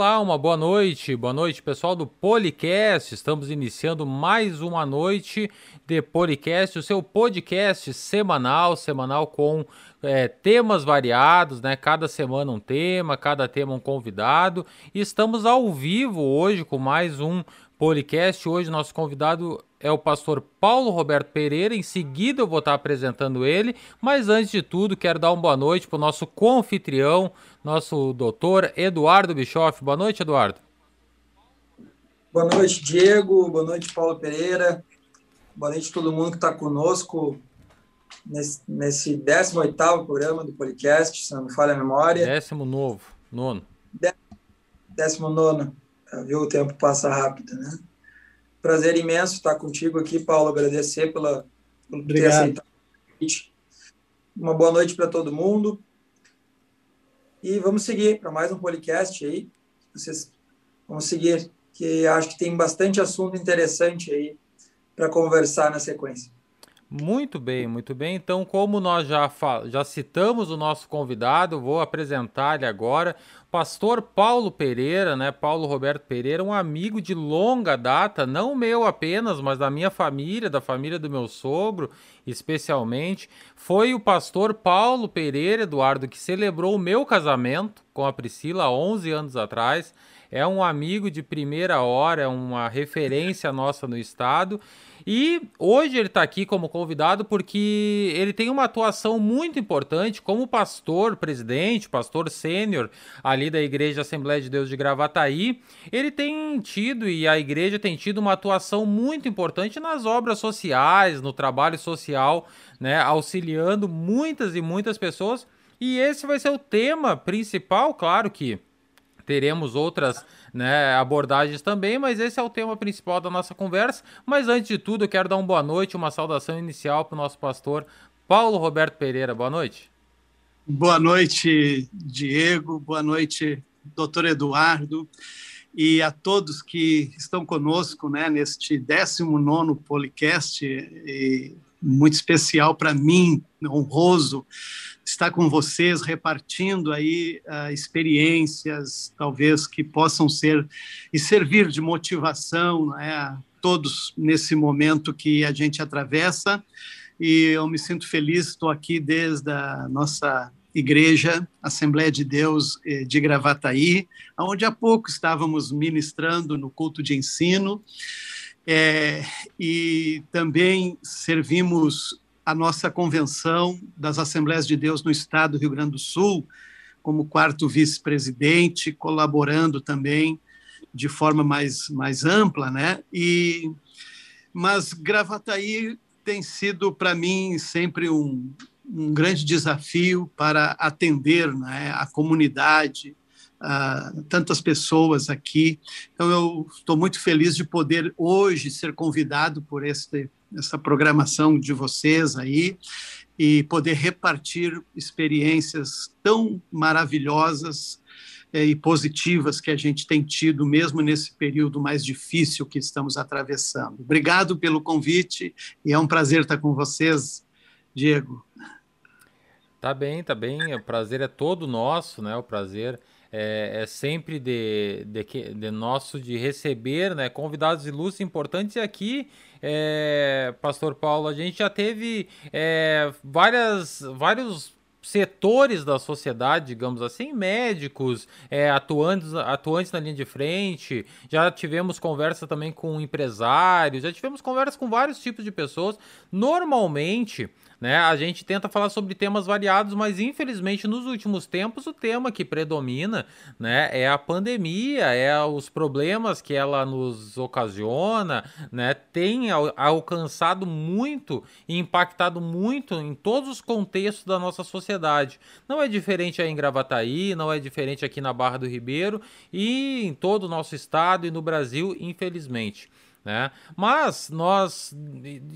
Olá, uma boa noite, boa noite pessoal do Policast. Estamos iniciando mais uma noite de Policast, o seu podcast semanal, semanal com é, temas variados, né? Cada semana um tema, cada tema um convidado. E estamos ao vivo hoje com mais um Policast. Hoje nosso convidado é o pastor Paulo Roberto Pereira. Em seguida eu vou estar apresentando ele, mas antes de tudo quero dar uma boa noite para o nosso confitrião, nosso doutor Eduardo Bischoff. Boa noite, Eduardo. Boa noite, Diego. Boa noite, Paulo Pereira. Boa noite a todo mundo que está conosco nesse, nesse 18 programa do podcast, se não me falha a memória. Décimo novo, nono. Décimo nono. Viu? O tempo passa rápido, né? Prazer imenso estar contigo aqui, Paulo. Agradecer pela, por ter aceitado o convite. Uma boa noite para todo mundo. E vamos seguir para mais um podcast aí. Vocês vamos seguir, que acho que tem bastante assunto interessante aí para conversar na sequência. Muito bem, muito bem. Então, como nós já, já citamos o nosso convidado, vou apresentar ele agora. Pastor Paulo Pereira, né? Paulo Roberto Pereira, um amigo de longa data, não meu apenas, mas da minha família, da família do meu sogro, especialmente. Foi o pastor Paulo Pereira, Eduardo, que celebrou o meu casamento com a Priscila há 11 anos atrás. É um amigo de primeira hora, é uma referência nossa no estado. E hoje ele está aqui como convidado porque ele tem uma atuação muito importante como pastor, presidente, pastor sênior ali da Igreja Assembleia de Deus de Gravataí. Ele tem tido e a igreja tem tido uma atuação muito importante nas obras sociais, no trabalho social, né, auxiliando muitas e muitas pessoas. E esse vai ser o tema principal, claro que teremos outras né, abordagens também, mas esse é o tema principal da nossa conversa. Mas antes de tudo, eu quero dar uma boa noite, uma saudação inicial para o nosso pastor Paulo Roberto Pereira. Boa noite. Boa noite, Diego. Boa noite, doutor Eduardo. E a todos que estão conosco né, neste 19 Policast, muito especial para mim, honroso, estar com vocês, repartindo aí uh, experiências, talvez que possam ser e servir de motivação né, a todos nesse momento que a gente atravessa. E eu me sinto feliz, estou aqui desde a nossa igreja, Assembleia de Deus eh, de Gravataí, onde há pouco estávamos ministrando no culto de ensino. É, e também servimos a nossa convenção das Assembleias de Deus no Estado do Rio Grande do Sul, como quarto vice-presidente, colaborando também de forma mais, mais ampla, né? E, mas Gravataí tem sido para mim sempre um, um grande desafio para atender né, a comunidade, uh, tantas pessoas aqui. Então, eu estou muito feliz de poder hoje ser convidado por este, essa programação de vocês aí e poder repartir experiências tão maravilhosas eh, e positivas que a gente tem tido, mesmo nesse período mais difícil que estamos atravessando. Obrigado pelo convite e é um prazer estar com vocês, Diego. Tá bem, tá bem. O prazer é todo nosso, né? O prazer é, é sempre de, de, de, nosso de receber né, convidados ilustres importantes. E aqui, é, Pastor Paulo, a gente já teve é, várias, vários setores da sociedade, digamos assim, médicos, é, atuantes, atuantes na linha de frente, já tivemos conversa também com empresários, já tivemos conversa com vários tipos de pessoas. Normalmente, né? A gente tenta falar sobre temas variados, mas infelizmente nos últimos tempos o tema que predomina, né, é a pandemia, é os problemas que ela nos ocasiona, né? Tem alcançado muito e impactado muito em todos os contextos da nossa sociedade. Não é diferente aí em Gravataí, não é diferente aqui na Barra do Ribeiro e em todo o nosso estado e no Brasil, infelizmente. Né? Mas nós,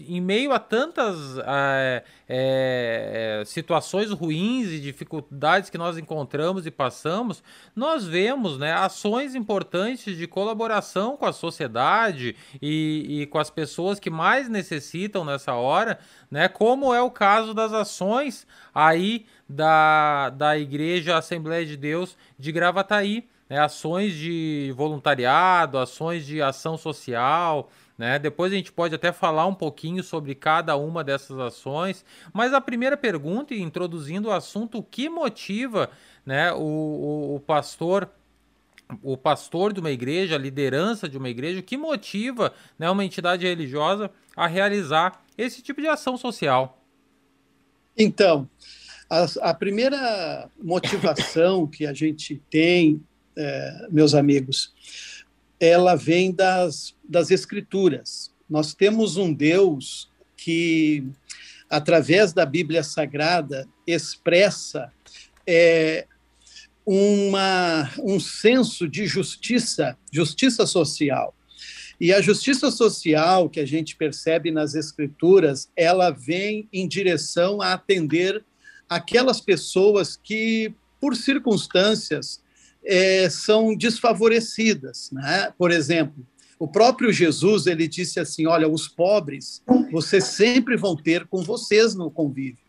em meio a tantas é, é, situações ruins e dificuldades que nós encontramos e passamos, nós vemos né, ações importantes de colaboração com a sociedade e, e com as pessoas que mais necessitam nessa hora, né, como é o caso das ações aí da, da Igreja Assembleia de Deus de Gravataí né, ações de voluntariado, ações de ação social. Né? Depois a gente pode até falar um pouquinho sobre cada uma dessas ações. Mas a primeira pergunta, introduzindo o assunto, o que motiva né, o, o, o pastor o pastor de uma igreja, a liderança de uma igreja, o que motiva né, uma entidade religiosa a realizar esse tipo de ação social? Então, a, a primeira motivação que a gente tem, é, meus amigos, ela vem das, das Escrituras. Nós temos um Deus que, através da Bíblia Sagrada, expressa é, uma, um senso de justiça, justiça social. E a justiça social que a gente percebe nas escrituras, ela vem em direção a atender aquelas pessoas que, por circunstâncias, é, são desfavorecidas. Né? Por exemplo, o próprio Jesus ele disse assim: Olha, os pobres vocês sempre vão ter com vocês no convívio.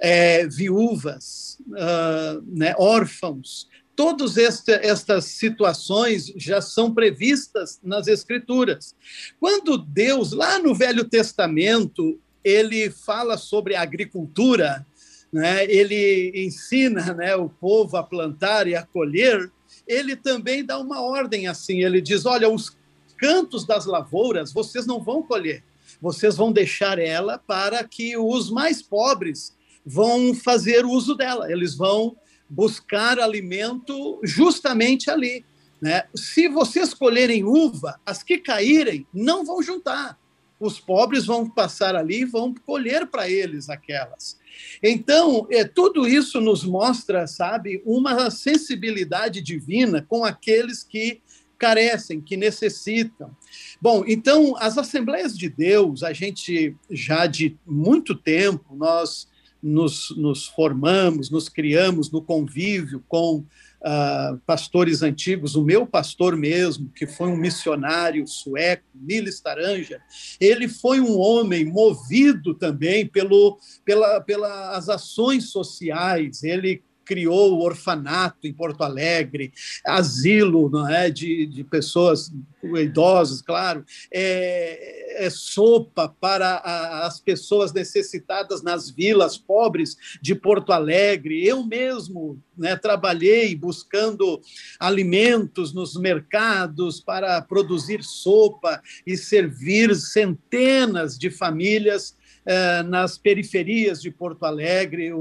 É, viúvas, uh, né, órfãos, todas estas situações já são previstas nas Escrituras. Quando Deus, lá no Velho Testamento, ele fala sobre a agricultura, né, ele ensina né, o povo a plantar e a colher, ele também dá uma ordem assim: ele diz, olha, os cantos das lavouras vocês não vão colher, vocês vão deixar ela para que os mais pobres vão fazer uso dela, eles vão buscar alimento justamente ali. Né? Se vocês colherem uva, as que caírem não vão juntar. Os pobres vão passar ali e vão colher para eles aquelas. Então, é, tudo isso nos mostra, sabe, uma sensibilidade divina com aqueles que carecem, que necessitam. Bom, então, as Assembleias de Deus, a gente já de muito tempo, nós nos, nos formamos, nos criamos no convívio com uh, pastores antigos, o meu pastor mesmo, que foi um missionário sueco, Niles Taranja, ele foi um homem movido também pelo, pela, pelas ações sociais, ele criou o orfanato em Porto Alegre, asilo não é, de, de pessoas idosas, claro, é, é sopa para a, as pessoas necessitadas nas vilas pobres de Porto Alegre. Eu mesmo né, trabalhei buscando alimentos nos mercados para produzir sopa e servir centenas de famílias eh, nas periferias de Porto Alegre.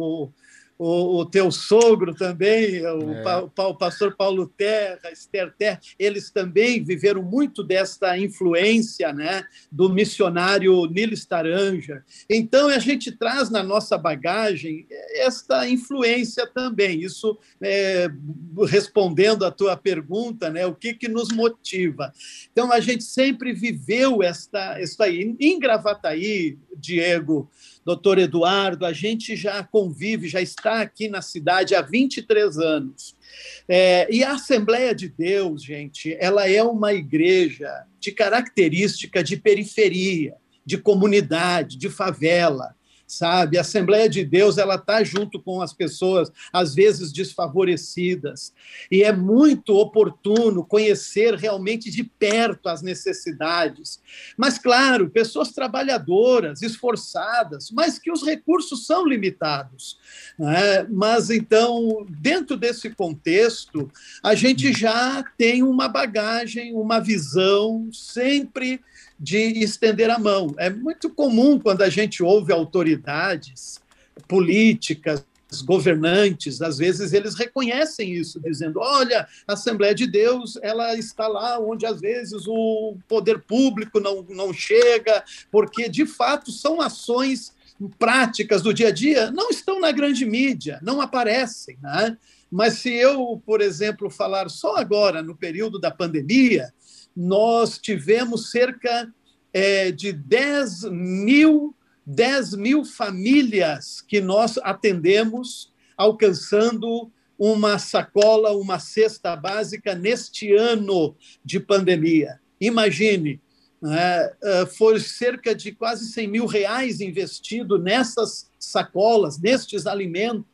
O, o teu sogro também, o, é. pa, o, pastor Paulo Terra, Esther Terra, eles também viveram muito desta influência né, do missionário Niles Taranja. Então, a gente traz na nossa bagagem esta influência também. Isso, é, respondendo à tua pergunta, né, o que, que nos motiva? Então, a gente sempre viveu esta, esta aí. Em Gravataí, Diego, doutor Eduardo, a gente já convive, já está aqui na cidade há 23 anos. É, e a Assembleia de Deus, gente, ela é uma igreja de característica de periferia, de comunidade, de favela sabe? A Assembleia de Deus ela está junto com as pessoas às vezes desfavorecidas e é muito oportuno conhecer realmente de perto as necessidades. Mas claro, pessoas trabalhadoras, esforçadas, mas que os recursos são limitados. Né? Mas então, dentro desse contexto, a gente já tem uma bagagem, uma visão sempre de estender a mão. É muito comum quando a gente ouve autoridades políticas, governantes, às vezes eles reconhecem isso, dizendo: olha, a Assembleia de Deus ela está lá onde às vezes o poder público não, não chega, porque de fato são ações práticas do dia a dia, não estão na grande mídia, não aparecem. Né? Mas se eu, por exemplo, falar só agora, no período da pandemia, nós tivemos cerca é, de 10 mil, 10 mil famílias que nós atendemos, alcançando uma sacola, uma cesta básica neste ano de pandemia. Imagine, né, é, foi cerca de quase 100 mil reais investido nessas sacolas, nestes alimentos.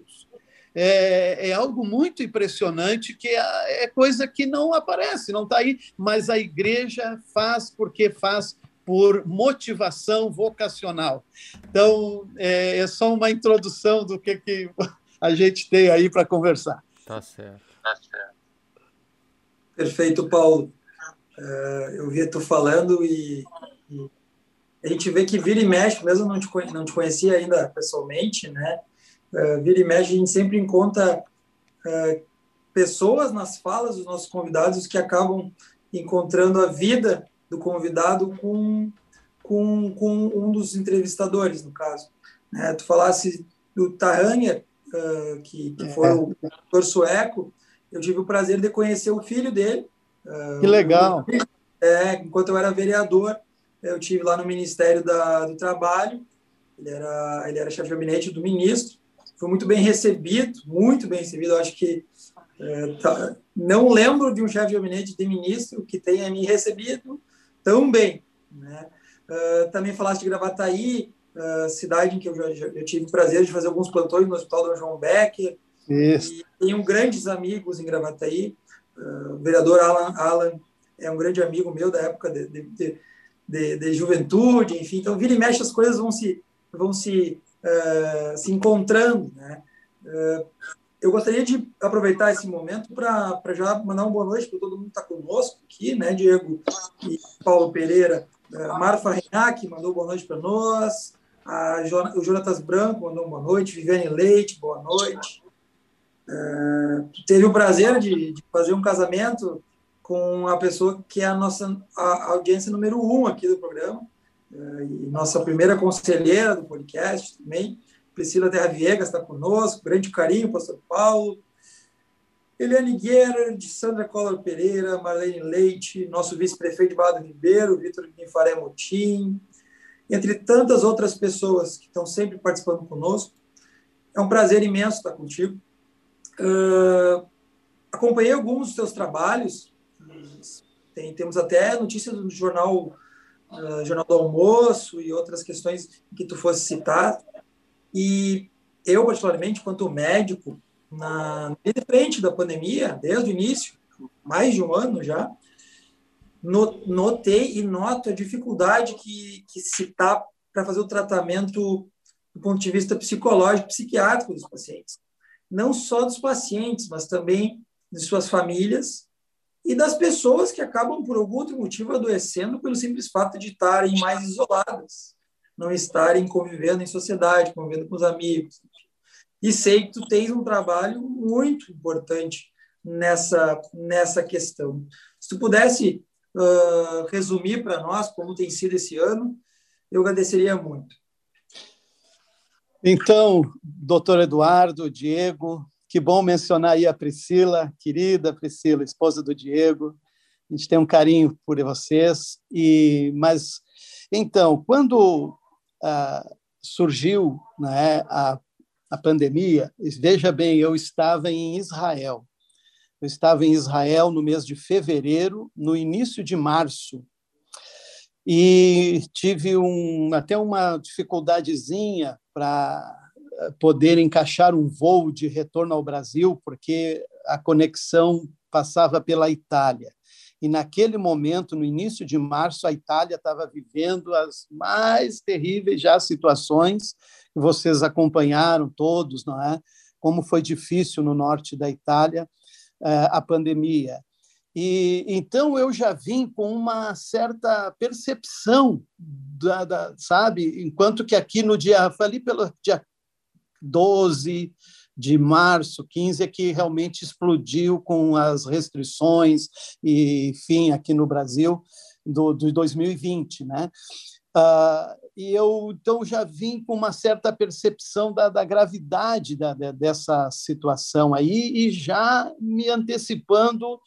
É, é, algo muito impressionante que é, é coisa que não aparece, não está aí, mas a igreja faz porque faz por motivação vocacional. Então, é, é só uma introdução do que, que a gente tem aí para conversar. Tá certo. Tá certo. Perfeito, Paulo. Uh, eu via tu falando e, e, a gente vê que vira e mexe, mesmo não te, não te conhecia ainda pessoalmente, né? Uh, vira e mexe, a gente sempre encontra uh, pessoas nas falas dos nossos convidados que acabam encontrando a vida do convidado com, com, com um dos entrevistadores, no caso. Né? Tu falasse do Tahanger, uh, que, que foi é. o ator sueco, eu tive o prazer de conhecer o filho dele. Que legal! é, enquanto eu era vereador, eu tive lá no Ministério da, do Trabalho, ele era, ele era chefe de gabinete do ministro, foi muito bem recebido, muito bem recebido, eu acho que é, tá, não lembro de um chefe de gabinete de ministro que tenha me recebido tão bem. Né? Uh, também falaste de Gravataí, uh, cidade em que eu já, já, tive o prazer de fazer alguns plantões no Hospital do João Becker. Isso. E tenho grandes amigos em Gravataí. Uh, o vereador Alan, Alan é um grande amigo meu da época de, de, de, de juventude, enfim. Então, vira e mexe, as coisas vão se, vão se, uh, se encontrando. Né? Uh, eu gostaria de aproveitar esse momento para já mandar uma boa noite para todo mundo que está conosco aqui, né, Diego e Paulo Pereira. A Marfa Renac mandou boa noite para nós. A o Jonatas Branco mandou boa noite. Viviane Leite, boa noite. Uh, teve o prazer de, de, fazer um casamento com a pessoa que é a nossa a audiência número um aqui do programa, uh, e nossa primeira conselheira do podcast também. Priscila Terra Viegas está conosco, grande carinho, pastor Paulo. Eliane Guerra, de Sandra Collor Pereira, Marlene Leite, nosso vice-prefeito de Bado Ribeiro, Vitor Guinfaré Motim, entre tantas outras pessoas que estão sempre participando conosco. É um prazer imenso estar contigo. Uh, acompanhei alguns dos teus trabalhos, tem, temos até notícias do jornal, uh, jornal do Almoço e outras questões que tu fosse citar. E eu, particularmente, quanto médico, na frente da pandemia, desde o início, mais de um ano já, notei e noto a dificuldade que, que se está para fazer o tratamento do ponto de vista psicológico, psiquiátrico dos pacientes. Não só dos pacientes, mas também de suas famílias e das pessoas que acabam, por algum outro motivo, adoecendo pelo simples fato de estarem mais isoladas não estarem convivendo em sociedade, convivendo com os amigos. E sei que tu tens um trabalho muito importante nessa, nessa questão. Se tu pudesse uh, resumir para nós como tem sido esse ano, eu agradeceria muito. Então, doutor Eduardo, Diego, que bom mencionar aí a Priscila, querida Priscila, esposa do Diego. A gente tem um carinho por vocês. E mas então, quando ah, surgiu né, a, a pandemia, veja bem, eu estava em Israel. Eu estava em Israel no mês de fevereiro, no início de março, e tive um, até uma dificuldadezinha para poder encaixar um voo de retorno ao Brasil, porque a conexão passava pela Itália. E naquele momento, no início de março, a Itália estava vivendo as mais terríveis já situações que vocês acompanharam todos, não é? Como foi difícil no norte da Itália eh, a pandemia. E então eu já vim com uma certa percepção da, da, sabe, enquanto que aqui no dia, falei pelo dia 12, de março 15 é que realmente explodiu com as restrições e enfim aqui no Brasil do, de 2020, né? Uh, e eu então já vim com uma certa percepção da, da gravidade da, da, dessa situação aí e já me antecipando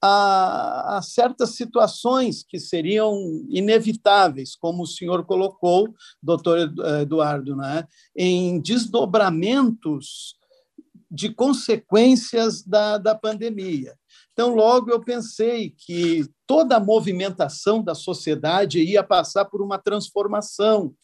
a, a, certas situações que seriam inevitáveis, como o senhor colocou, doutor Eduardo, né? em desdobramentos de consequências da, da pandemia. Então, logo eu pensei que toda a movimentação da sociedade ia passar por uma transformação.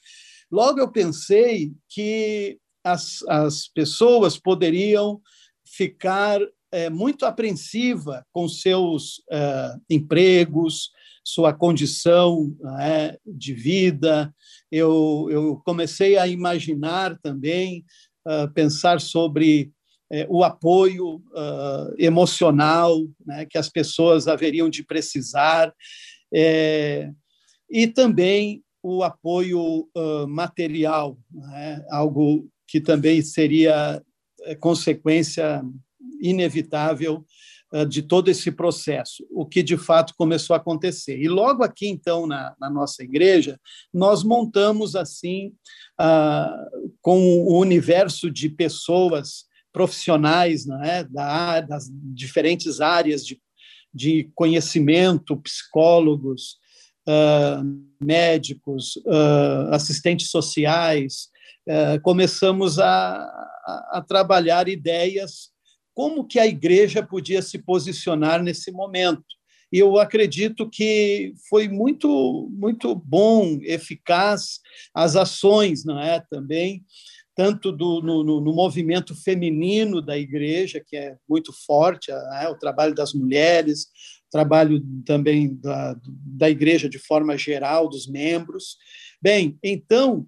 Logo eu pensei que as, as pessoas poderiam ficar é, muito apreensiva com seus é, empregos, sua condição é, de vida. Eu, eu comecei a imaginar também, uh, pensar sobre é, o apoio uh, emocional né, que as pessoas haveriam de precisar, é, e também o apoio uh, material, né, algo que também seria é, consequência inevitável uh, de todo esse processo, o que de fato começou a acontecer. E logo aqui, então, na, na nossa igreja, nós montamos assim, com o universo de pessoas profissionais né, da, das diferentes áreas de, de conhecimento, psicólogos, uh, médicos, uh, assistentes sociais, uh, começamos a, a, a, trabalhar ideias como que a igreja podia se posicionar nesse momento. E eu acredito que foi muito muito bom, eficaz as ações, não é? Também tanto do, no, no, movimento feminino da igreja, que é muito forte, é, o trabalho das mulheres, trabalho também da, da igreja de forma geral, dos membros. Bem, então,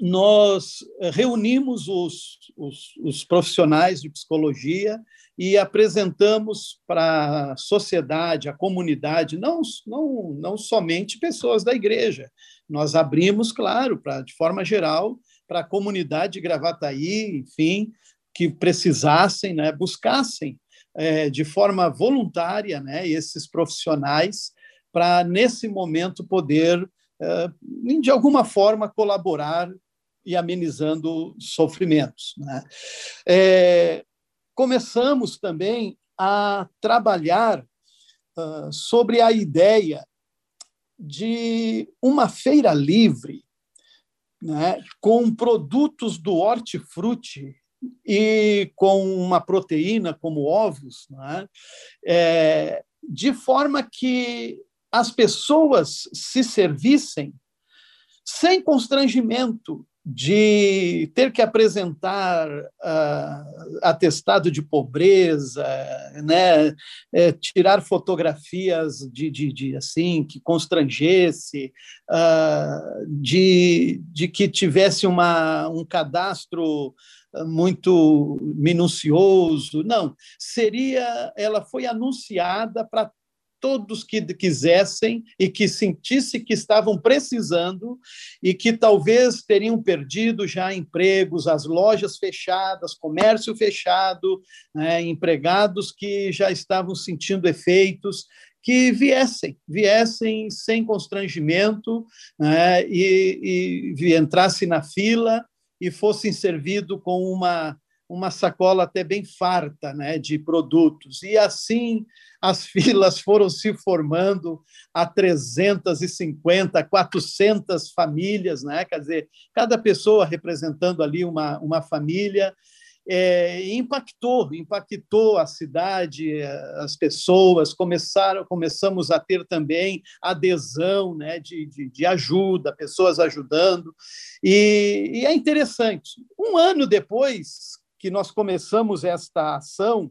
nós reunimos os, os, os profissionais de psicologia e apresentamos para a sociedade, a comunidade, não, não, não somente pessoas da igreja. Nós abrimos, claro, para de forma geral, para a comunidade de Gravataí, enfim, que precisassem, né, buscassem é, de forma voluntária né, esses profissionais para, nesse momento, poder, é, de alguma forma, colaborar e amenizando sofrimentos. Né? É, começamos também a trabalhar uh, sobre a ideia de uma feira livre né, com produtos do hortifruti e com uma proteína como ovos, né, é, de forma que as pessoas se servissem sem constrangimento de ter que apresentar uh, atestado de pobreza, né, é, tirar fotografias de, de, de, assim que constrangesse, uh, de, de que tivesse uma, um cadastro muito minucioso. Não, seria, ela foi anunciada para todos que quisessem e que sentissem que estavam precisando e que talvez teriam perdido já empregos, as lojas fechadas, comércio fechado, né, empregados que já estavam sentindo efeitos, que viessem, viessem sem constrangimento né, e, e entrassem na fila e fossem servidos com uma uma sacola até bem farta né, de produtos. E assim as filas foram se formando a 350, 400 famílias, né? quer dizer, cada pessoa representando ali uma, uma família. É, impactou, impactou a cidade, as pessoas começaram, começamos a ter também adesão, né, de, de, de ajuda, pessoas ajudando, e, e é interessante. Um ano depois, que nós começamos esta ação,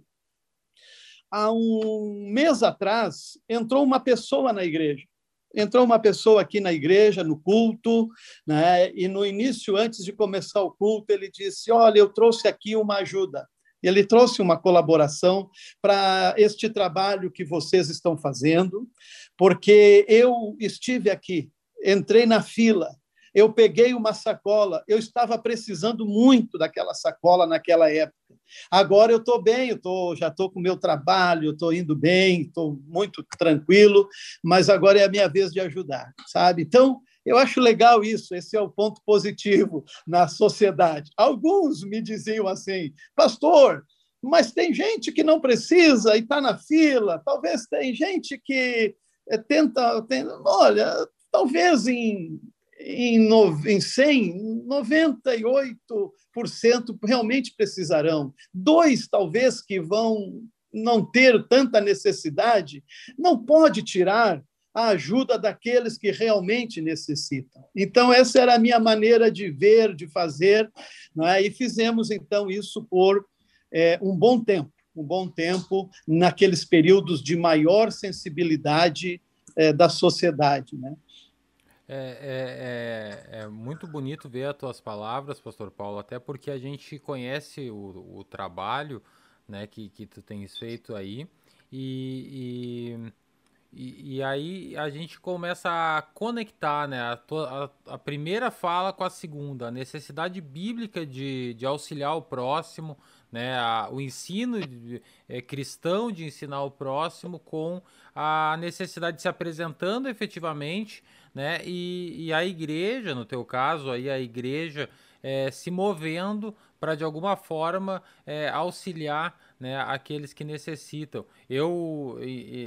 há um mês atrás, entrou uma pessoa na igreja. Entrou uma pessoa aqui na igreja, no culto, né? e no início, antes de começar o culto, ele disse: Olha, eu trouxe aqui uma ajuda. Ele trouxe uma colaboração para este trabalho que vocês estão fazendo, porque eu estive aqui, entrei na fila, eu peguei uma sacola, eu estava precisando muito daquela sacola naquela época. Agora eu estou bem, eu tô, já estou com o meu trabalho, estou indo bem, estou muito tranquilo, mas agora é a minha vez de ajudar, sabe? Então, eu acho legal isso, esse é o ponto positivo na sociedade. Alguns me diziam assim, pastor, mas tem gente que não precisa e está na fila, talvez tem gente que eh, tenta, tenta olha, talvez em em, no, em 100, 98% realmente precisarão. Dois, talvez, que vão não ter tanta necessidade, não pode tirar a ajuda daqueles que realmente necessitam. Então, essa era a minha maneira de ver, de fazer, é? e fizemos, então, isso por é, um bom tempo um bom tempo naqueles períodos de maior sensibilidade é, da sociedade. Né? É, é, é, é, muito bonito ver as tuas palavras, Pastor Paulo, até porque a gente conhece o, o trabalho né, que, que tu tens feito aí. E, e, e, aí a gente começa a conectar né, a, a, a, primeira fala com a segunda, a necessidade bíblica de, de auxiliar o próximo, né, a, o ensino de, é, cristão de ensinar o próximo com a necessidade de se apresentando efetivamente, né, e, e a igreja, no teu caso, aí a igreja é, se movendo para de alguma forma é, auxiliar né, aqueles que necessitam. Eu,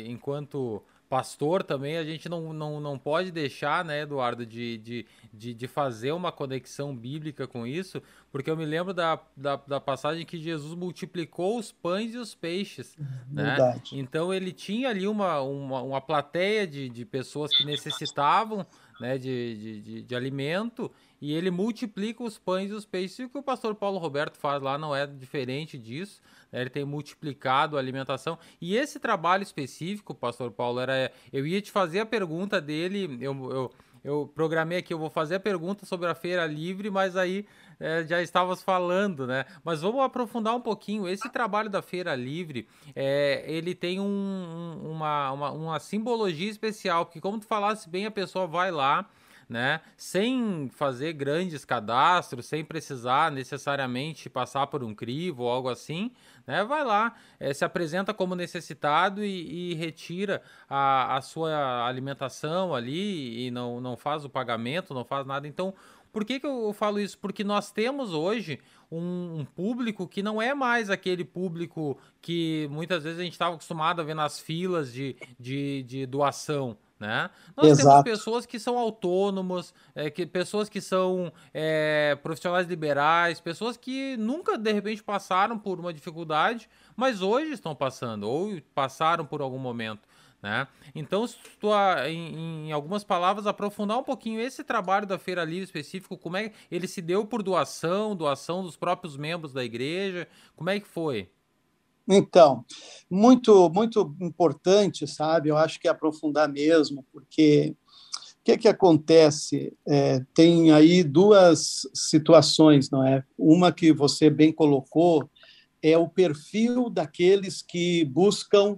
enquanto pastor também, a gente não, não, não pode deixar, né, Eduardo, de, de, de, de, fazer uma conexão bíblica com isso, porque eu me lembro da, da, da passagem que Jesus multiplicou os pães e os peixes, uhum, né? Verdade. Então ele tinha ali uma, uma, uma plateia de, de pessoas que necessitavam né, de, de, de, de alimento e ele multiplica os pães e os peixes. E o que o pastor Paulo Roberto faz lá não é diferente disso. Né? Ele tem multiplicado a alimentação. E esse trabalho específico, pastor Paulo, era. Eu ia te fazer a pergunta dele. Eu, eu, eu programei aqui, eu vou fazer a pergunta sobre a feira livre, mas aí é, já estavas falando, né? Mas vamos aprofundar um pouquinho. Esse trabalho da feira livre, é, ele tem um, uma, uma, uma simbologia especial, porque como tu falasse bem, a pessoa vai lá, né? Sem fazer grandes cadastros, sem precisar necessariamente passar por um crivo ou algo assim, né? Vai lá, é, se apresenta como necessitado e, e retira a, a, sua alimentação ali e não, não faz o pagamento, não faz nada. Então, por que, que eu falo isso? Porque nós temos hoje um, um, público que não é mais aquele público que muitas vezes a gente estava acostumado a ver nas filas de, de, de doação. Né? Nós Exato. temos pessoas que são autônomos, é, que, pessoas que são é, profissionais liberais, pessoas que nunca de repente passaram por uma dificuldade, mas hoje estão passando, ou passaram por algum momento. Né? Então, se tu, em, em, algumas palavras, aprofundar um pouquinho esse trabalho da Feira Livre específico, como é que ele se deu por doação, doação dos próprios membros da igreja, como é que foi? Então, muito, muito importante, sabe? Eu acho que é aprofundar mesmo, porque o que, que acontece? É, tem aí duas situações, não é? Uma que você bem colocou é o perfil daqueles que buscam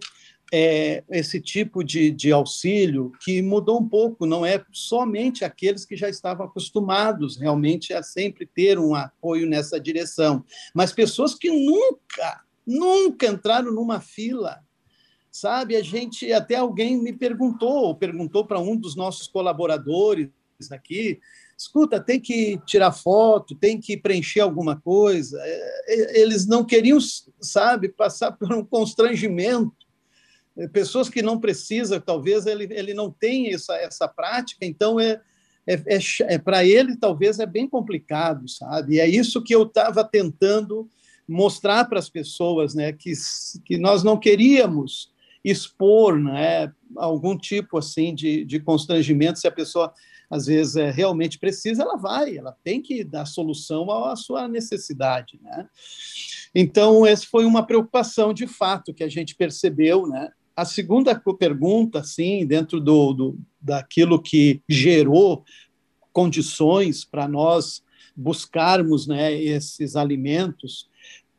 é, esse tipo de, de auxílio que mudou um pouco, não é somente aqueles que já estavam acostumados realmente a sempre ter um apoio nessa direção, mas pessoas que nunca, nunca entraram numa fila. Sabe, a gente, até alguém me perguntou, perguntou para um dos nossos colaboradores aqui, escuta, tem que tirar foto, tem que preencher alguma coisa. É, eles não queriam, sabe, passar por um constrangimento é, pessoas que não precisam, talvez ele, ele não tenha essa, essa prática, então é, é, é, é para ele talvez é bem complicado, sabe? E é isso que eu estava tentando mostrar para as pessoas, né, que, que nós não queríamos expor, né, algum tipo assim de, de constrangimento se a pessoa às vezes é, realmente precisa, ela vai, ela tem que dar solução à sua necessidade, né? Então, essa foi uma preocupação de fato que a gente percebeu, né? A segunda pergunta, sim, dentro do, do daquilo que gerou condições para nós buscarmos né, esses alimentos,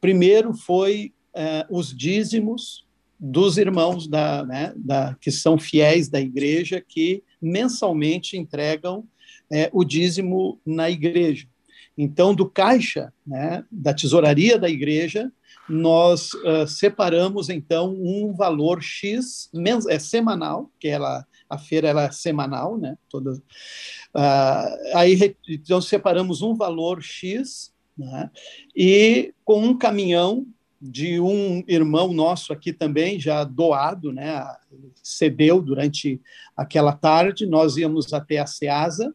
primeiro foi eh, os dízimos dos irmãos da, né, da, que são fiéis da igreja, que mensalmente entregam eh, o dízimo na igreja. Então, do caixa né, da tesouraria da igreja, nós uh, separamos então um valor X é semanal, que ela a feira ela é semanal, né? Toda, uh, aí então separamos um valor X, né? E com um caminhão de um irmão nosso aqui também já doado, né? Cedeu durante aquela tarde, nós íamos até a Ceasa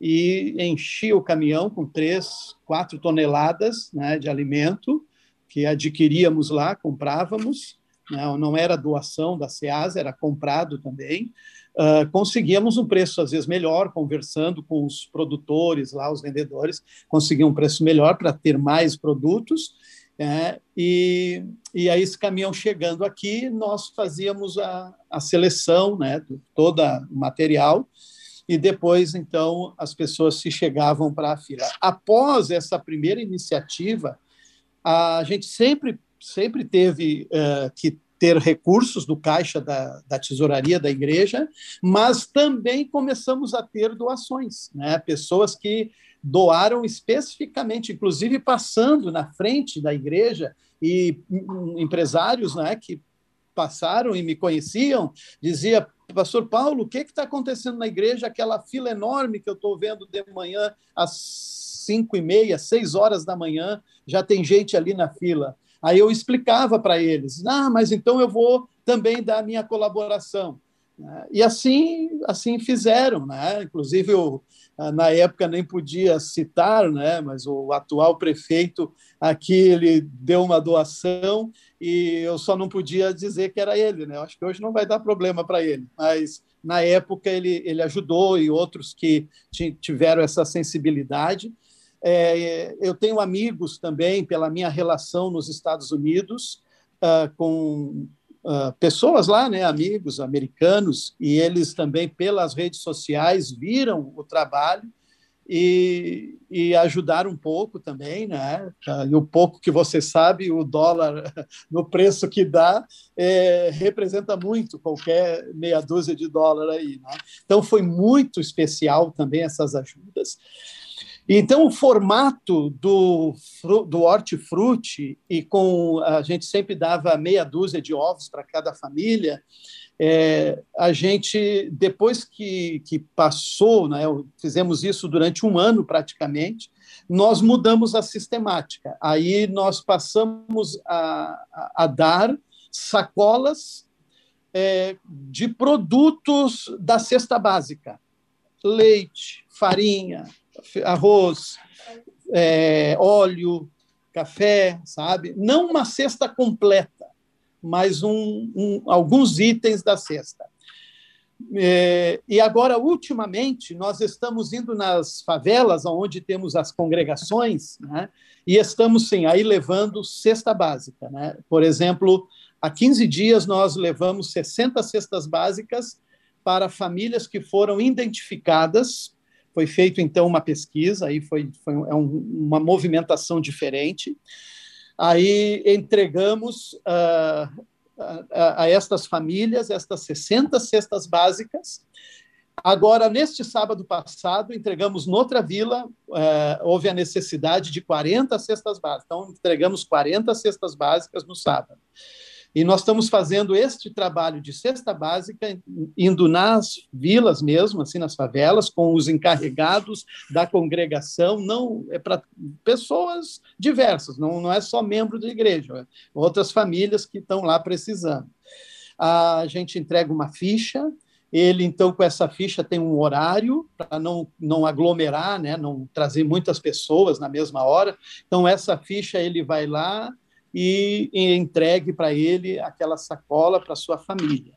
e enchia o caminhão com três, quatro toneladas né, de alimento que adquiríamos lá, comprávamos, não, né, não era doação da SEASA, era comprado também, uh, conseguíamos um preço às vezes melhor, conversando com os produtores lá, os vendedores, conseguiam um preço melhor para ter mais produtos. É, e, e aí esse caminhão chegando aqui, nós fazíamos a, a seleção né, de todo o material e depois, então, as pessoas se chegavam para a fila. Após essa primeira iniciativa, a gente sempre, sempre teve uh, que ter recursos do caixa da, da tesouraria da igreja, mas também começamos a ter doações, né? pessoas que doaram especificamente, inclusive passando na frente da igreja, e empresários né, que passaram e me conheciam, dizia, pastor Paulo, o que está acontecendo na igreja? Aquela fila enorme que eu estou vendo de manhã às cinco e meia, seis horas da manhã, já tem gente ali na fila. Aí eu explicava para eles, ah, mas então eu vou também dar minha colaboração. E assim, assim fizeram, né? Inclusive o, na época nem podia citar, né? Mas o atual prefeito aqui ele deu uma doação e eu só não podia dizer que era ele, né? Acho que hoje não vai dar problema para ele, mas na época ele, ele ajudou e outros que tiveram essa sensibilidade. É, eu tenho amigos também, pela minha relação nos Estados Unidos, uh, com uh, pessoas lá, né, amigos americanos, e eles também, pelas redes sociais, viram o trabalho e, e ajudaram um pouco também, né? Uh, e o pouco que você sabe, o dólar, no preço que dá, é, representa muito qualquer meia dúzia de dólar aí. Né? Então, foi muito especial também essas ajudas. Então, o formato do, do hortifruti, e com a gente sempre dava meia dúzia de ovos para cada família, é, a gente, depois que, que passou, né, fizemos isso durante um ano praticamente, nós mudamos a sistemática. Aí nós passamos a, a, dar sacolas é, de produtos da cesta básica: leite, farinha, arroz, é, óleo, café, sabe? Não uma cesta completa, mas um, um, alguns itens da cesta. É, e agora, ultimamente, nós estamos indo nas favelas, onde temos as congregações, né? e estamos, sim, aí levando cesta básica. Né? Por exemplo, há 15 dias nós levamos 60 cestas básicas para famílias que foram identificadas foi feito, então, uma pesquisa, aí foi, foi é um, uma movimentação diferente. Aí entregamos uh, a, a, estas famílias estas 60 cestas básicas. Agora, neste sábado passado, entregamos noutra vila, uh, houve a necessidade de 40 cestas básicas. Então, entregamos 40 cestas básicas no sábado. E nós estamos fazendo este trabalho de cesta básica, indo nas vilas mesmo, assim, nas favelas, com os encarregados da congregação, não é para pessoas diversas, não, não é só membro da igreja, é outras famílias que estão lá precisando. A gente entrega uma ficha, ele, então, com essa ficha, tem um horário para não, não aglomerar, né, não trazer muitas pessoas na mesma hora. Então, essa ficha ele vai lá, e, entregue para ele aquela sacola para sua família.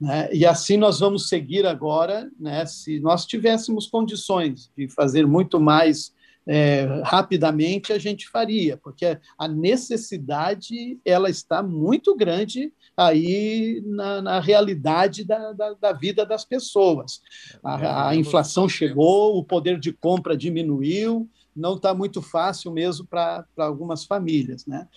Né? E assim nós vamos seguir agora, né? se nós tivéssemos condições de fazer muito mais é, rapidamente, a gente faria, porque a necessidade ela está muito grande aí na, na realidade da, da, da, vida das pessoas. A, a inflação chegou, o poder de compra diminuiu, não está muito fácil mesmo para algumas famílias, né?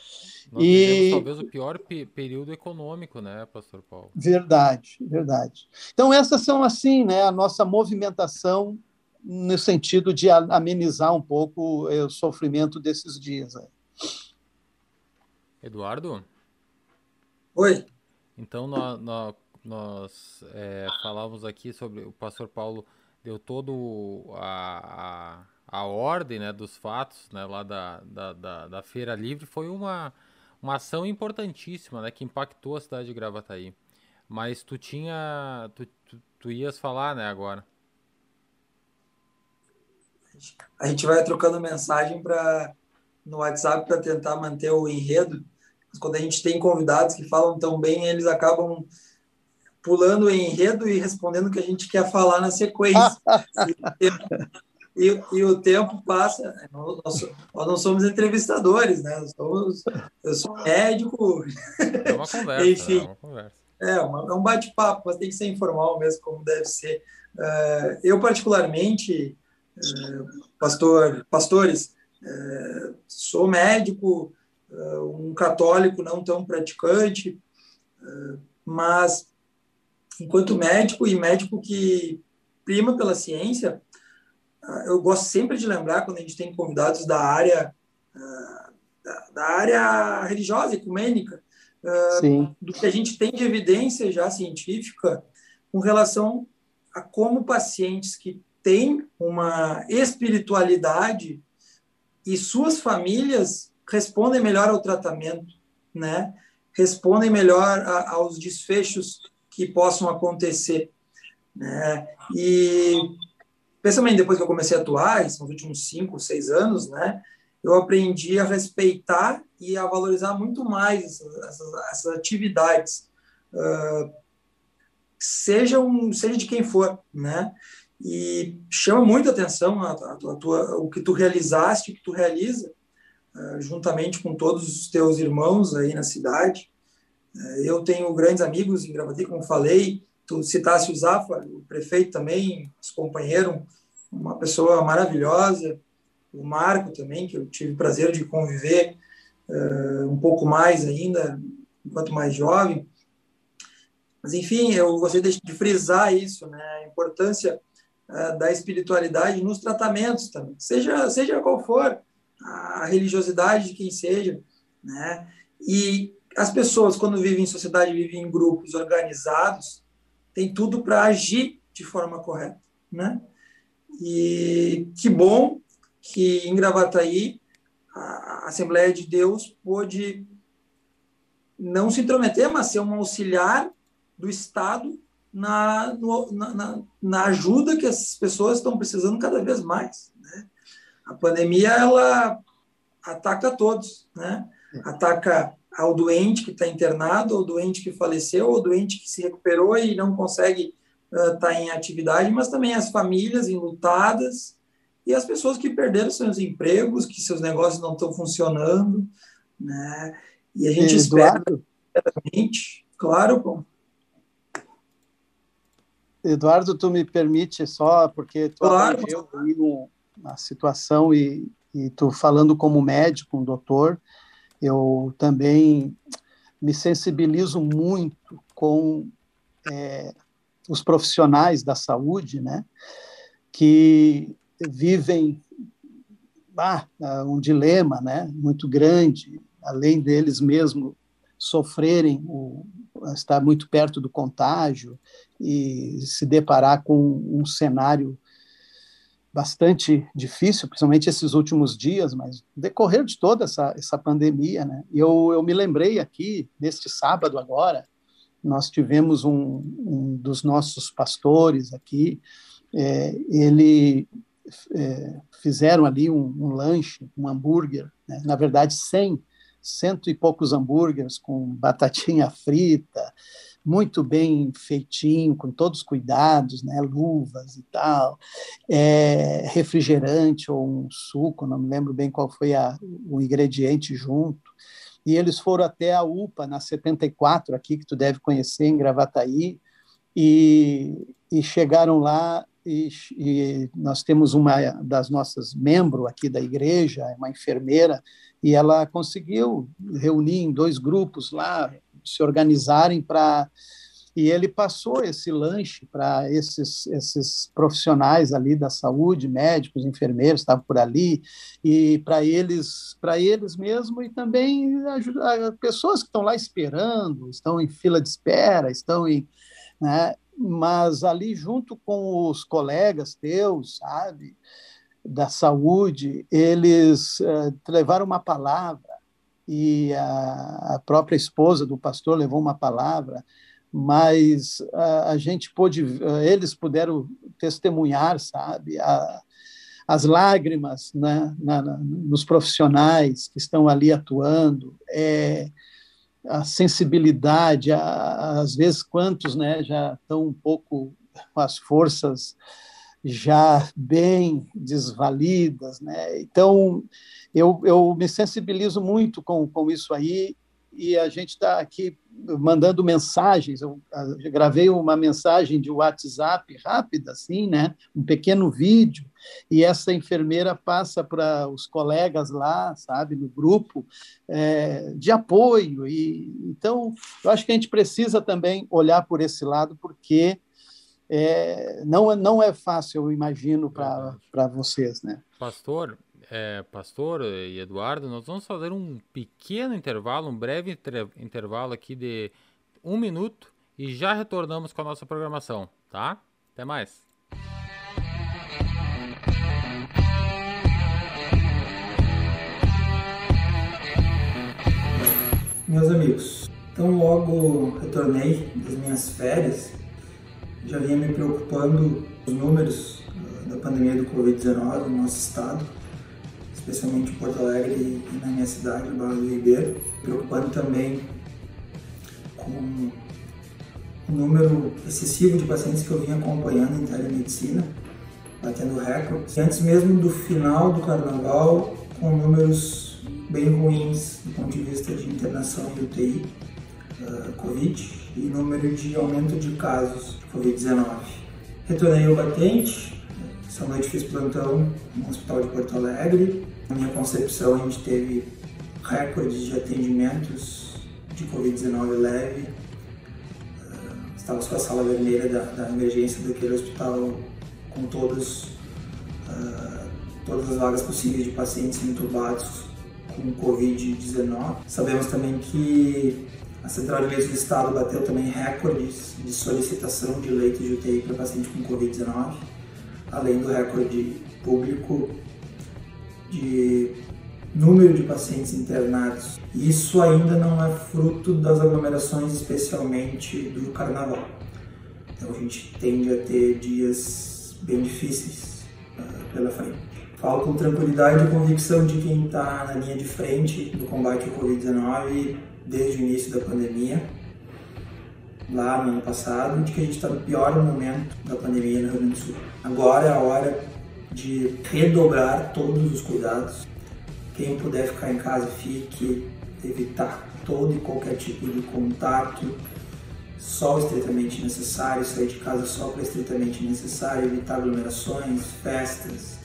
Nós e talvez o pior período econômico, né, Pastor Paulo? Verdade, verdade. Então essas são assim, né, a nossa movimentação no sentido de amenizar um pouco eh, o sofrimento desses dias. Aí. Eduardo? Oi. Então nós, nós, nós é, falávamos aqui sobre o Pastor Paulo deu todo a, a a ordem né, dos fatos né, lá da, da, da, da, Feira Livre foi uma, uma ação importantíssima né, que impactou a cidade de Gravataí. Mas tu tinha. Tu, tu, tu ias falar né, agora. A gente vai trocando mensagem pra, no WhatsApp para tentar manter o enredo. Mas quando a gente tem convidados que falam tão bem, eles acabam pulando o enredo e respondendo o que a gente quer falar na sequência. e, e, o tempo passa. Nós, nós, não somos entrevistadores, né? Nós somos, eu sou médico. É uma conversa. Enfim, é, uma conversa. é, uma, é um bate-papo, mas tem que ser informal mesmo, como deve ser. Uh, eu, particularmente, uh, pastor, pastores, uh, sou médico, um católico não tão praticante, mas enquanto médico e médico que prima pela ciência, ah, eu gosto sempre de lembrar quando a gente tem convidados da área ah, da área religiosa, ecumênica, ah, Sim. do que a gente tem de evidência já científica com relação a como pacientes que têm uma espiritualidade e suas famílias respondem melhor ao tratamento, né? Respondem melhor a, aos desfechos que possam acontecer. Né? E, especialmente depois que eu comecei a atuar, nos últimos cinco, seis anos, né, eu aprendi a respeitar e a valorizar muito mais essas, essas, atividades, uh, sejam, seja de quem for, né? E chama muita atenção a, a, a tua, o que tu realizaste, o que tu realiza, uh, juntamente com todos os teus irmãos aí na cidade, eu tenho grandes amigos em Gravati, como falei, tu citasse o Zafa, o prefeito também, os companheiros, uma pessoa maravilhosa, o Marco também, que eu tive prazer de conviver uh, um pouco mais ainda, enquanto mais jovem. Mas, enfim, eu gostaria de frisar isso, né? a importância uh, da espiritualidade nos tratamentos também, seja, seja qual for a religiosidade de quem seja, né? E as pessoas, quando vivem em sociedade, vivem em grupos organizados, tem tudo para agir de forma correta, né? E que bom que em Gravataí a Assembleia de Deus pôde não se intrometer, mas ser um auxiliar do Estado na, no, na, na, ajuda que as pessoas estão precisando cada vez mais. Né? A pandemia ela ataca todos, né? Ataca ao doente que está internado, ao doente que faleceu, ao doente que se recuperou e não consegue estar uh, tá em atividade, mas também as famílias enlutadas e as pessoas que perderam seus empregos, que seus negócios não estão funcionando, né? E a gente Eduardo, espera, claro, bom. Eduardo, tu me permite só, porque tu claro. aprendeu uma situação e, e tu falando como médico, um doutor, eu também me sensibilizo muito com é, os profissionais da saúde, né, que vivem ah, um dilema, né, muito grande, além deles mesmo sofrerem o, estar muito perto do contágio e se deparar com um cenário bastante difícil, principalmente esses últimos dias, mas decorrer de toda essa, essa pandemia, né? Eu, eu me lembrei aqui, neste sábado agora, nós tivemos um, um dos nossos pastores aqui, é, ele é, fizeram ali um, um, lanche, um hambúrguer, né? na verdade, cem, cento e poucos hambúrgueres com batatinha frita, muito bem feitinho, com todos os cuidados, né, luvas e tal, é, refrigerante ou um suco, não me lembro bem qual foi a, o ingrediente junto. E eles foram até a UPA, na 74, aqui, que tu deve conhecer, em Gravataí, e, e chegaram lá e, e, nós temos uma das nossas membros aqui da igreja, uma enfermeira, e ela conseguiu reunir em dois grupos lá, se organizarem para e ele passou esse lanche para esses, esses profissionais ali da saúde, médicos, enfermeiros, estavam por ali, e para eles, para eles mesmo, e também a, a pessoas que estão lá esperando, estão em fila de espera, estão em. Né, mas ali, junto com os colegas teus, sabe, da saúde, eles uh, levaram uma palavra e a, a, própria esposa do pastor levou uma palavra, mas a, a gente pôde, eles puderam testemunhar, sabe, a, as lágrimas né, na, na, nos profissionais que estão ali atuando, é, a sensibilidade, a, às vezes quantos né, já estão um pouco com as forças já bem desvalidas. Né? Então, eu, eu me sensibilizo muito com, com isso aí e a gente está aqui mandando mensagens. Eu, eu, gravei uma mensagem de WhatsApp rápida, assim, né? Um pequeno vídeo e essa enfermeira passa para os colegas lá, sabe, no grupo é, de apoio. E então, eu acho que a gente precisa também olhar por esse lado, porque é, não, é, não é fácil, eu imagino, para vocês, né? Pastor, é, Pastor e Eduardo, nós vamos fazer um pequeno intervalo, um breve intervalo aqui de um minuto e já retornamos com a nossa programação, tá? Até mais. Meus amigos, então logo retornei das minhas férias, já vinha me preocupando os números ah, da pandemia do Covid-19 no nosso estado especialmente em Porto Alegre e na minha cidade, Barra do Ribeiro, preocupando também com o número excessivo de pacientes que eu vinha acompanhando em telemedicina, batendo recordes. Antes mesmo do final do carnaval, com números bem ruins do ponto de vista de internação e UTI, uh, Covid, e número de aumento de casos de Covid-19. Retornei ao batente, essa noite fiz plantão no Hospital de Porto Alegre, na minha concepção, a gente teve recordes de atendimentos de Covid-19 leve. Uh, estávamos com a sala vermelha da, da emergência daquele hospital com todos, uh, todas as vagas possíveis de pacientes intubados com Covid-19. Sabemos também que a Central de Leitos do Estado bateu também recordes de solicitação de leitos de UTI para pacientes com Covid-19, além do recorde público de número de pacientes internados. Isso ainda não é fruto das aglomerações, especialmente do carnaval. Então a gente tende a ter dias bem difíceis uh, pela frente. Falo com tranquilidade e convicção de quem está na linha de frente do combate ao Covid-19 desde o início da pandemia, lá no ano passado, de que a gente está no pior momento da pandemia no Rio Grande do Sul. Agora é a hora de redobrar todos os cuidados. Quem puder ficar em casa, fique, evitar todo e qualquer tipo de contato, só o estritamente necessário, sair de casa só para estritamente necessário, evitar aglomerações, festas,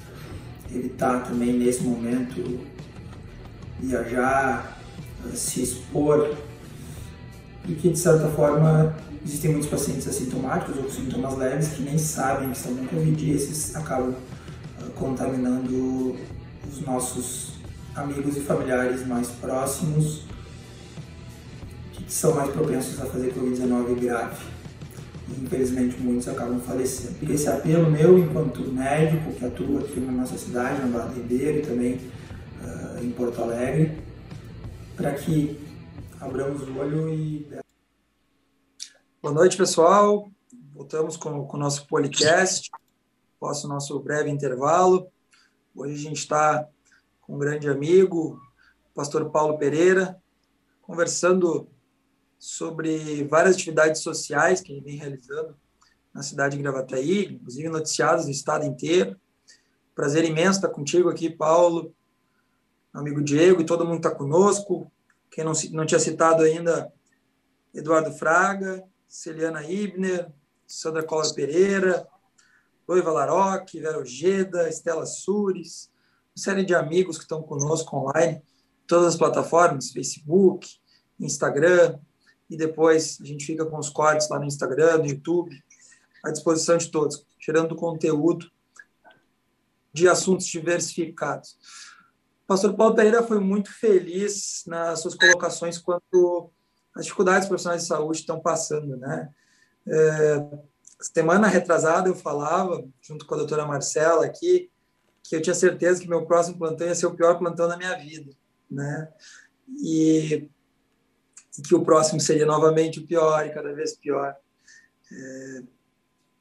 evitar também nesse momento viajar, se expor, e que de certa forma existem muitos pacientes assintomáticos ou com sintomas leves que nem sabem que estão com Covid e esses acabam contaminando os nossos amigos e familiares mais próximos que são mais propensos a fazer Covid-19 grave. E, infelizmente, muitos acabam falecendo. E esse apelo meu, enquanto médico que atua aqui na nossa cidade, na Barra Ribeiro e também uh, em Porto Alegre, para que abramos o olho e. Boa noite, pessoal. Voltamos com, com o nosso podcast após o nosso breve intervalo. Hoje a gente está com um grande amigo, o pastor Paulo Pereira, conversando sobre várias atividades sociais que ele vem realizando na cidade de Gravataí, inclusive noticiadas no estado inteiro. Prazer imenso estar contigo aqui, Paulo, amigo Diego, e todo mundo está conosco. Quem não, não tinha citado ainda, Eduardo Fraga, Celiana Ibner, Sandra Cola Pereira, Loiva Laroque, Vera Ojeda, Estela Sures, uma série de amigos que estão conosco online, todas as plataformas, Facebook, Instagram, e depois a gente fica com os cortes lá no Instagram, no YouTube, à disposição de todos, gerando conteúdo de assuntos diversificados. O pastor Paulo Pereira foi muito feliz nas suas colocações quanto às dificuldades que os profissionais de saúde estão passando, né? É, semana retrasada eu falava, junto com a doutora Marcela aqui, que eu tinha certeza que meu próximo plantão ia ser o pior plantão da minha vida, né? E, e que o próximo seria novamente o pior e cada vez pior. É,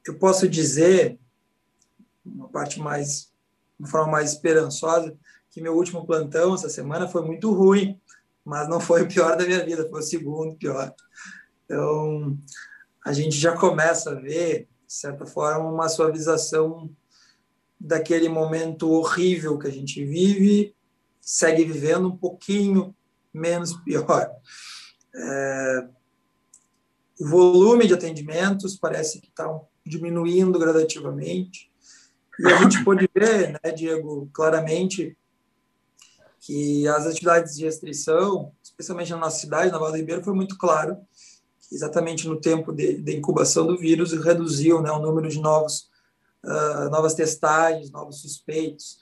eu posso dizer, uma parte mais, uma forma mais esperançosa, que meu último plantão essa semana foi muito ruim, mas não foi o pior da minha vida, foi o segundo pior. Então, a gente já começa a ver, de certa forma, uma suavização daquele momento horrível que a gente vive, segue vivendo um pouquinho menos pior. É, o volume de atendimentos parece que está diminuindo gradativamente. E a gente pode ver, né, Diego, claramente que as atividades de restrição, especialmente na nossa cidade, na Val do Ribeiro, foi muito claro exatamente no tempo de, de incubação do vírus reduziu né, o número de novos, uh, novas testagens, novos suspeitos.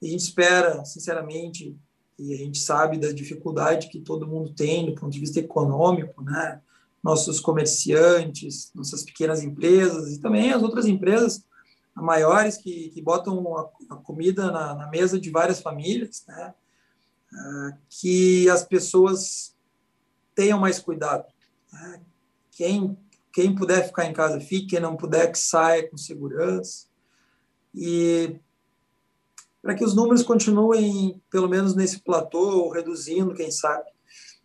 E a gente espera, sinceramente, e a gente sabe da dificuldade que todo mundo tem do ponto de vista econômico, né? Nossos comerciantes, nossas pequenas empresas e também as outras empresas maiores que, que botam a, a comida na, na, mesa de várias famílias, né? Ah, que as pessoas tenham mais cuidado. Né? Quem, quem puder ficar em casa, fique, quem não puder, que saia com segurança. E para que os números continuem, pelo menos nesse platô, reduzindo, quem sabe,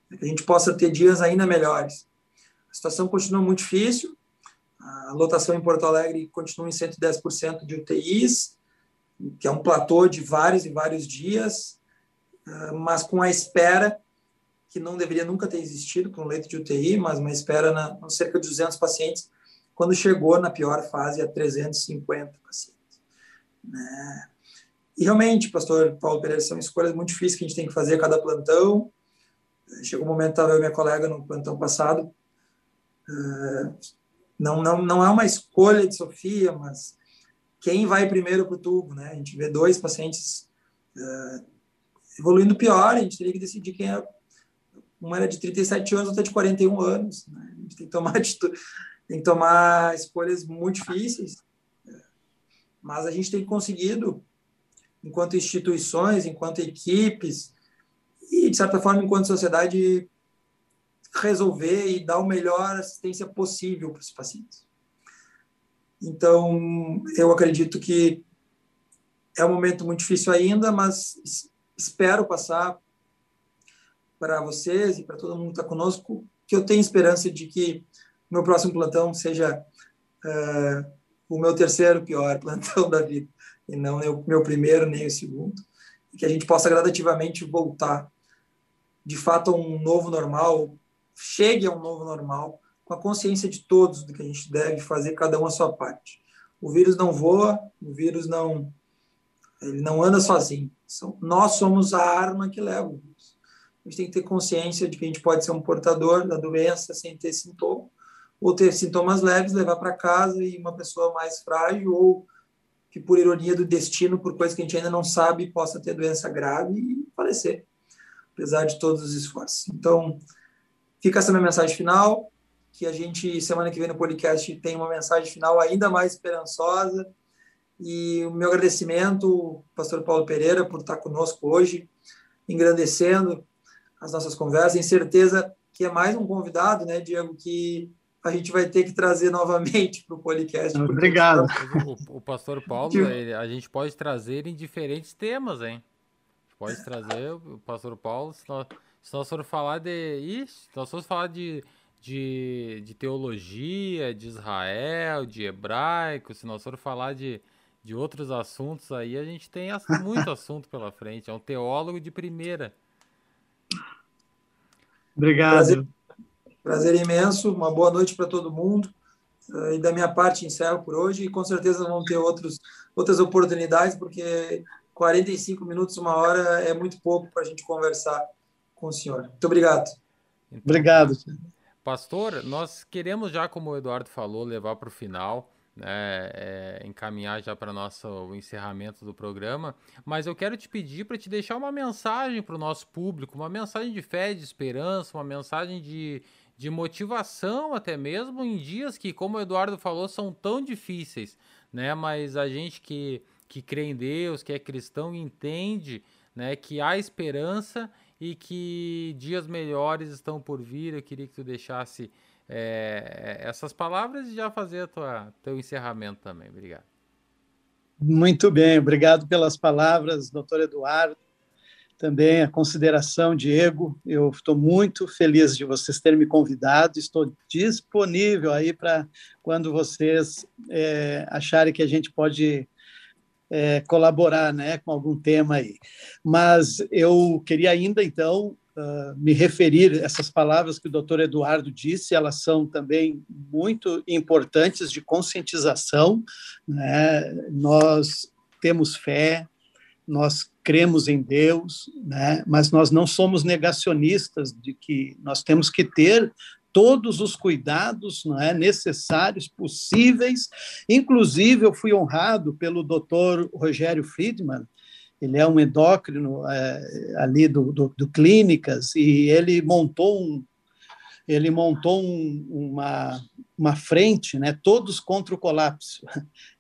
que a gente possa ter dias ainda melhores. A situação continua muito difícil, a lotação em Porto Alegre continua em 110% de UTIs, que é um platô de vários e vários dias, ah, mas com a espera que não deveria nunca ter existido para um leito de UTI, mas uma espera na cerca de 200 pacientes, quando chegou na pior fase a 350 pacientes. Né? E realmente, pastor Paulo Pereira, são escolhas muito difíceis que a gente tem que fazer a cada plantão. Chegou um momento, estava eu e minha colega no plantão passado. Uh, não, não, não é uma escolha de Sofia, mas quem vai primeiro para o tubo, né? A gente vê dois pacientes uh, evoluindo pior, a gente teria que decidir quem é. Uma era de 37 anos, outra de 41 anos. Né? A gente tem que tomar, tem que tomar escolhas muito difíceis, mas a gente tem conseguido enquanto instituições, enquanto equipes e, de certa forma, enquanto sociedade, resolver e dar o melhor assistência possível para os pacientes. Então, eu acredito que é um momento muito difícil ainda, mas espero passar para vocês e para todo mundo que está conosco que eu tenho esperança de que meu próximo plantão seja uh, o meu terceiro pior plantão da vida e não o meu primeiro nem o segundo, e que a gente possa gradativamente voltar de fato a um novo normal, chegue a um novo normal, com a consciência de todos do que a gente deve fazer, cada um a sua parte. O vírus não voa, o vírus não ele não anda sozinho. Nós somos a arma que leva o. A gente tem que ter consciência de que a gente pode ser um portador da doença sem ter sintoma, ou ter sintomas leves, levar para casa e uma pessoa mais frágil ou que, por ironia do destino, por coisa que a gente ainda não sabe, possa ter doença grave e falecer, apesar de todos os esforços. Então, fica essa minha mensagem final, que a gente, semana que vem no podcast, tem uma mensagem final ainda mais esperançosa. E o meu agradecimento, pastor Paulo Pereira, por estar conosco hoje, engrandecendo as nossas conversas. Em certeza que é mais um convidado, né, Diego, que a gente vai ter que trazer novamente para o podcast. Obrigado. O, o, pastor Paulo, ele, a gente pode trazer em diferentes temas, hein? Pode trazer o pastor Paulo, se nós, se nós formos falar de. Se nós formos falar de, de, de teologia, de Israel, de hebraico, se nós formos falar de, de outros assuntos aí, a gente tem muito assunto pela frente. É um teólogo de primeira. Obrigado. Prazer Prazer imenso, uma boa noite para todo mundo. Eh, e da minha parte, encerro por hoje. E com certeza vão ter outros, outras oportunidades, porque 45 minutos, uma hora é muito pouco para a gente conversar com o senhor. Muito obrigado. Então, obrigado. Pastor, nós queremos já, como o Eduardo falou, levar para o final né, é, encaminhar já para nosso encerramento do programa, mas eu quero te pedir para te deixar uma mensagem para o nosso público, uma mensagem de fé, de esperança, uma mensagem de, de motivação até mesmo em dias que, como o Eduardo falou, são tão difíceis, né? Mas a gente que, que crê em Deus, que é cristão, entende né, que há esperança e que dias melhores estão por vir. Eu queria que tu deixasse é, essas palavras e já fazer o teu encerramento também. Obrigado. Muito bem, obrigado pelas palavras, doutor Eduardo. também a consideração, Diego. Eu estou muito feliz de vocês terem me convidado. Estou disponível aí para quando vocês é, acharem que a gente pode é, colaborar né, com algum tema aí. Mas eu queria ainda, então, uh, me referir essas palavras que o doutor Eduardo disse, elas são também muito importantes de conscientização. Né? Nós temos fé, nós cremos em Deus, né? mas nós não somos negacionistas de que nós temos que ter todos os cuidados não é, necessários, possíveis. Inclusive, eu fui honrado pelo doutor Rogério Friedman, ele é um endócrino é, ali do, do, do, Clínicas, e ele montou um, ele montou um, uma, uma frente, né, todos contra o colapso,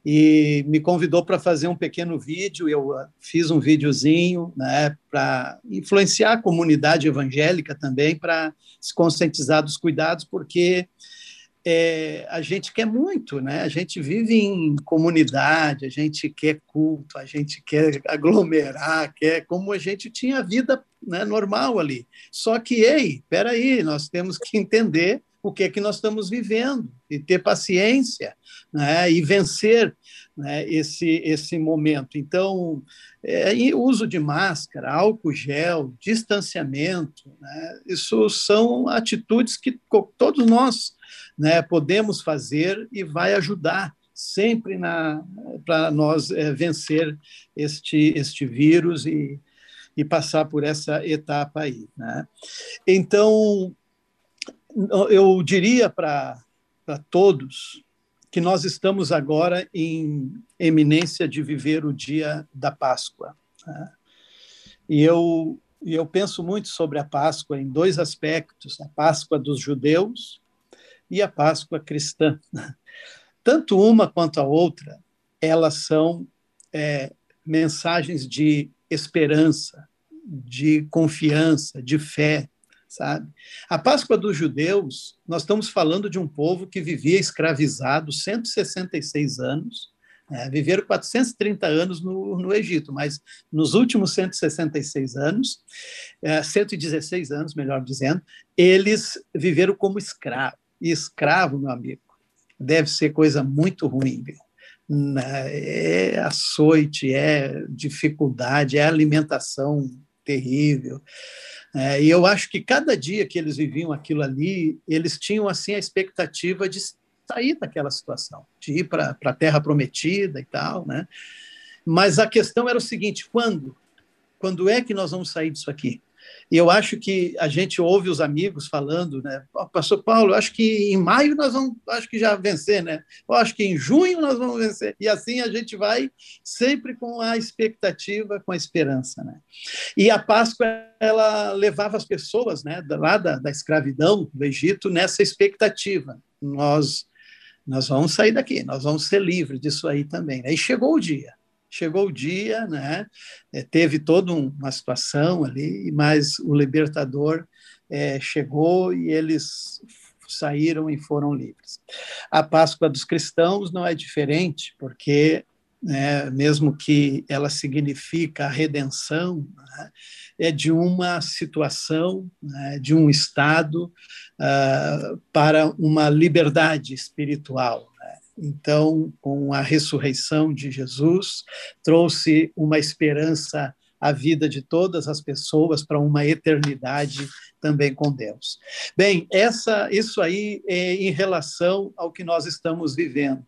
e me convidou para fazer um pequeno vídeo. Eu ah, fiz um videozinho né, para influenciar a comunidade evangélica também, para se conscientizar dos cuidados, porque é, a gente quer muito, né? A gente vive em comunidade, a gente quer culto, a gente quer aglomerar, quer como a gente tinha a vida né, normal ali. Só que, ei, peraí, nós temos que entender o que é que nós estamos vivendo e ter paciência né, e vencer né, esse, esse momento. Então, é, uso de máscara, álcool gel, distanciamento, né, isso são atitudes que todos nós né, podemos fazer e vai ajudar sempre para nós é, vencer este, este vírus e, e passar por essa etapa aí. Né? Então, eu diria para todos que nós estamos agora em eminência de viver o dia da Páscoa. Né? E eu, eu penso muito sobre a Páscoa em dois aspectos: a Páscoa dos judeus e a Páscoa cristã. Tanto uma quanto a outra, elas são é, mensagens de esperança, de confiança, de fé, sabe? A Páscoa dos judeus, nós estamos falando de um povo que vivia escravizado 166 anos, é, viveram 430 anos no, no Egito, mas nos últimos 166 anos, é, 116 anos, melhor dizendo, eles viveram como escravo. E escravo, meu amigo, deve ser coisa muito ruim, viu? É açoite, é dificuldade, é alimentação terrível. É, e eu acho que cada dia que eles viviam aquilo ali, eles tinham assim a expectativa de sair daquela situação, de ir para a Terra Prometida e tal, né? Mas a questão era o seguinte: quando? Quando é que nós vamos sair disso aqui? E eu acho que a gente ouve os amigos falando, né? Pastor Paulo, acho que em maio nós vamos, acho que já vencer, né? Eu acho que em junho nós vamos vencer. E assim a gente vai sempre com a expectativa, com a esperança, né? E a Páscoa ela levava as pessoas, né, lá da, da escravidão do Egito nessa expectativa. Nós nós vamos sair daqui, nós vamos ser livres disso aí também. Né? E chegou o dia chegou o dia, né? É, teve toda uma situação ali, mas o libertador é, chegou e eles saíram e foram livres. A Páscoa dos cristãos não é diferente, porque né, mesmo que ela significa a redenção, né, é de uma situação, né, de um estado uh, para uma liberdade espiritual. Então, com a ressurreição de Jesus, trouxe uma esperança à vida de todas as pessoas para uma eternidade também com Deus. Bem, essa, isso aí é em relação ao que nós estamos vivendo.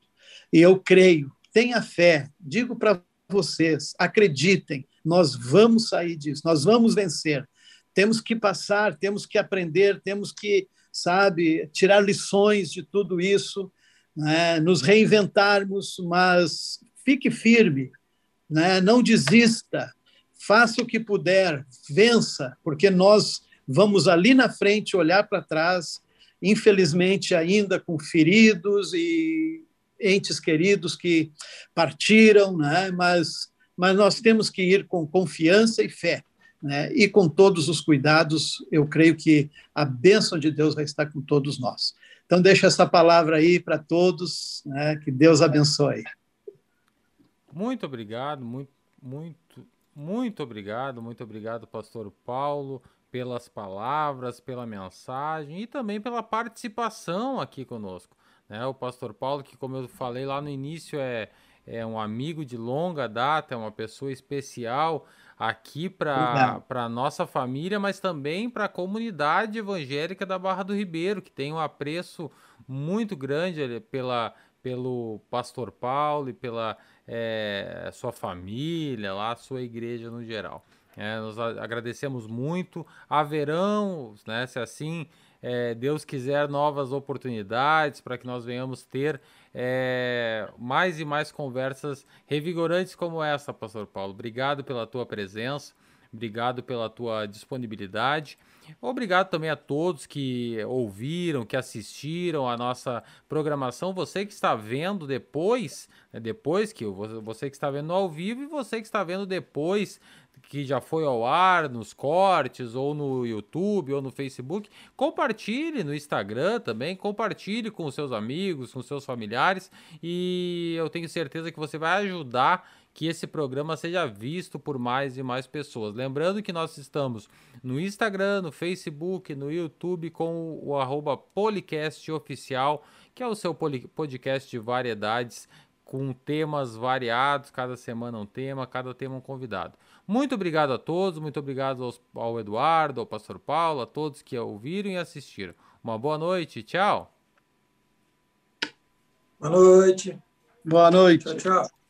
E eu creio, tenha fé, digo para vocês, acreditem, nós vamos sair disso, nós vamos vencer. Temos que passar, temos que aprender, temos que, sabe, tirar lições de tudo isso né, nos reinventarmos, mas fique firme, né, não desista, faça o que puder, vença, porque nós vamos ali na frente olhar para trás, infelizmente ainda com feridos e entes queridos que partiram, né, mas, mas nós temos que ir com confiança e fé. Né? E com todos os cuidados, eu creio que a bênção de Deus vai estar com todos nós. Então, deixo essa palavra aí para todos, né? que Deus abençoe. Muito obrigado, muito, muito Muito obrigado, muito obrigado, pastor Paulo, pelas palavras, pela mensagem e também pela participação aqui conosco. Né? O pastor Paulo, que como eu falei lá no início, é, é um amigo de longa data, é uma pessoa especial aqui para a nossa família, mas também para a comunidade evangélica da Barra do Ribeiro, que tem um apreço muito grande pela, pelo pastor Paulo e pela é, sua família, lá, sua igreja no geral. É, nós agradecemos muito. Haverão, né, se assim é, Deus quiser, novas oportunidades para que nós venhamos ter é, mais e mais conversas revigorantes como essa, Pastor Paulo. Obrigado pela tua presença, obrigado pela tua disponibilidade. Obrigado também a todos que ouviram, que assistiram a nossa programação. Você que está vendo depois, né, depois que você que está vendo ao vivo e você que está vendo depois que já foi ao ar nos cortes ou no YouTube ou no Facebook, compartilhe no Instagram também, compartilhe com seus amigos, com seus familiares e eu tenho certeza que você vai ajudar que esse programa seja visto por mais e mais pessoas. Lembrando que nós estamos no Instagram, no Facebook, no YouTube com o arroba Policast Oficial, que é o seu podcast de variedades com temas variados, cada semana um tema, cada tema um convidado. Muito obrigado a todos, muito obrigado aos, ao Eduardo, ao Pastor Paulo, a todos que ouviram e assistiram. Uma boa noite, tchau. Boa noite. Boa noite. Tchau, tchau.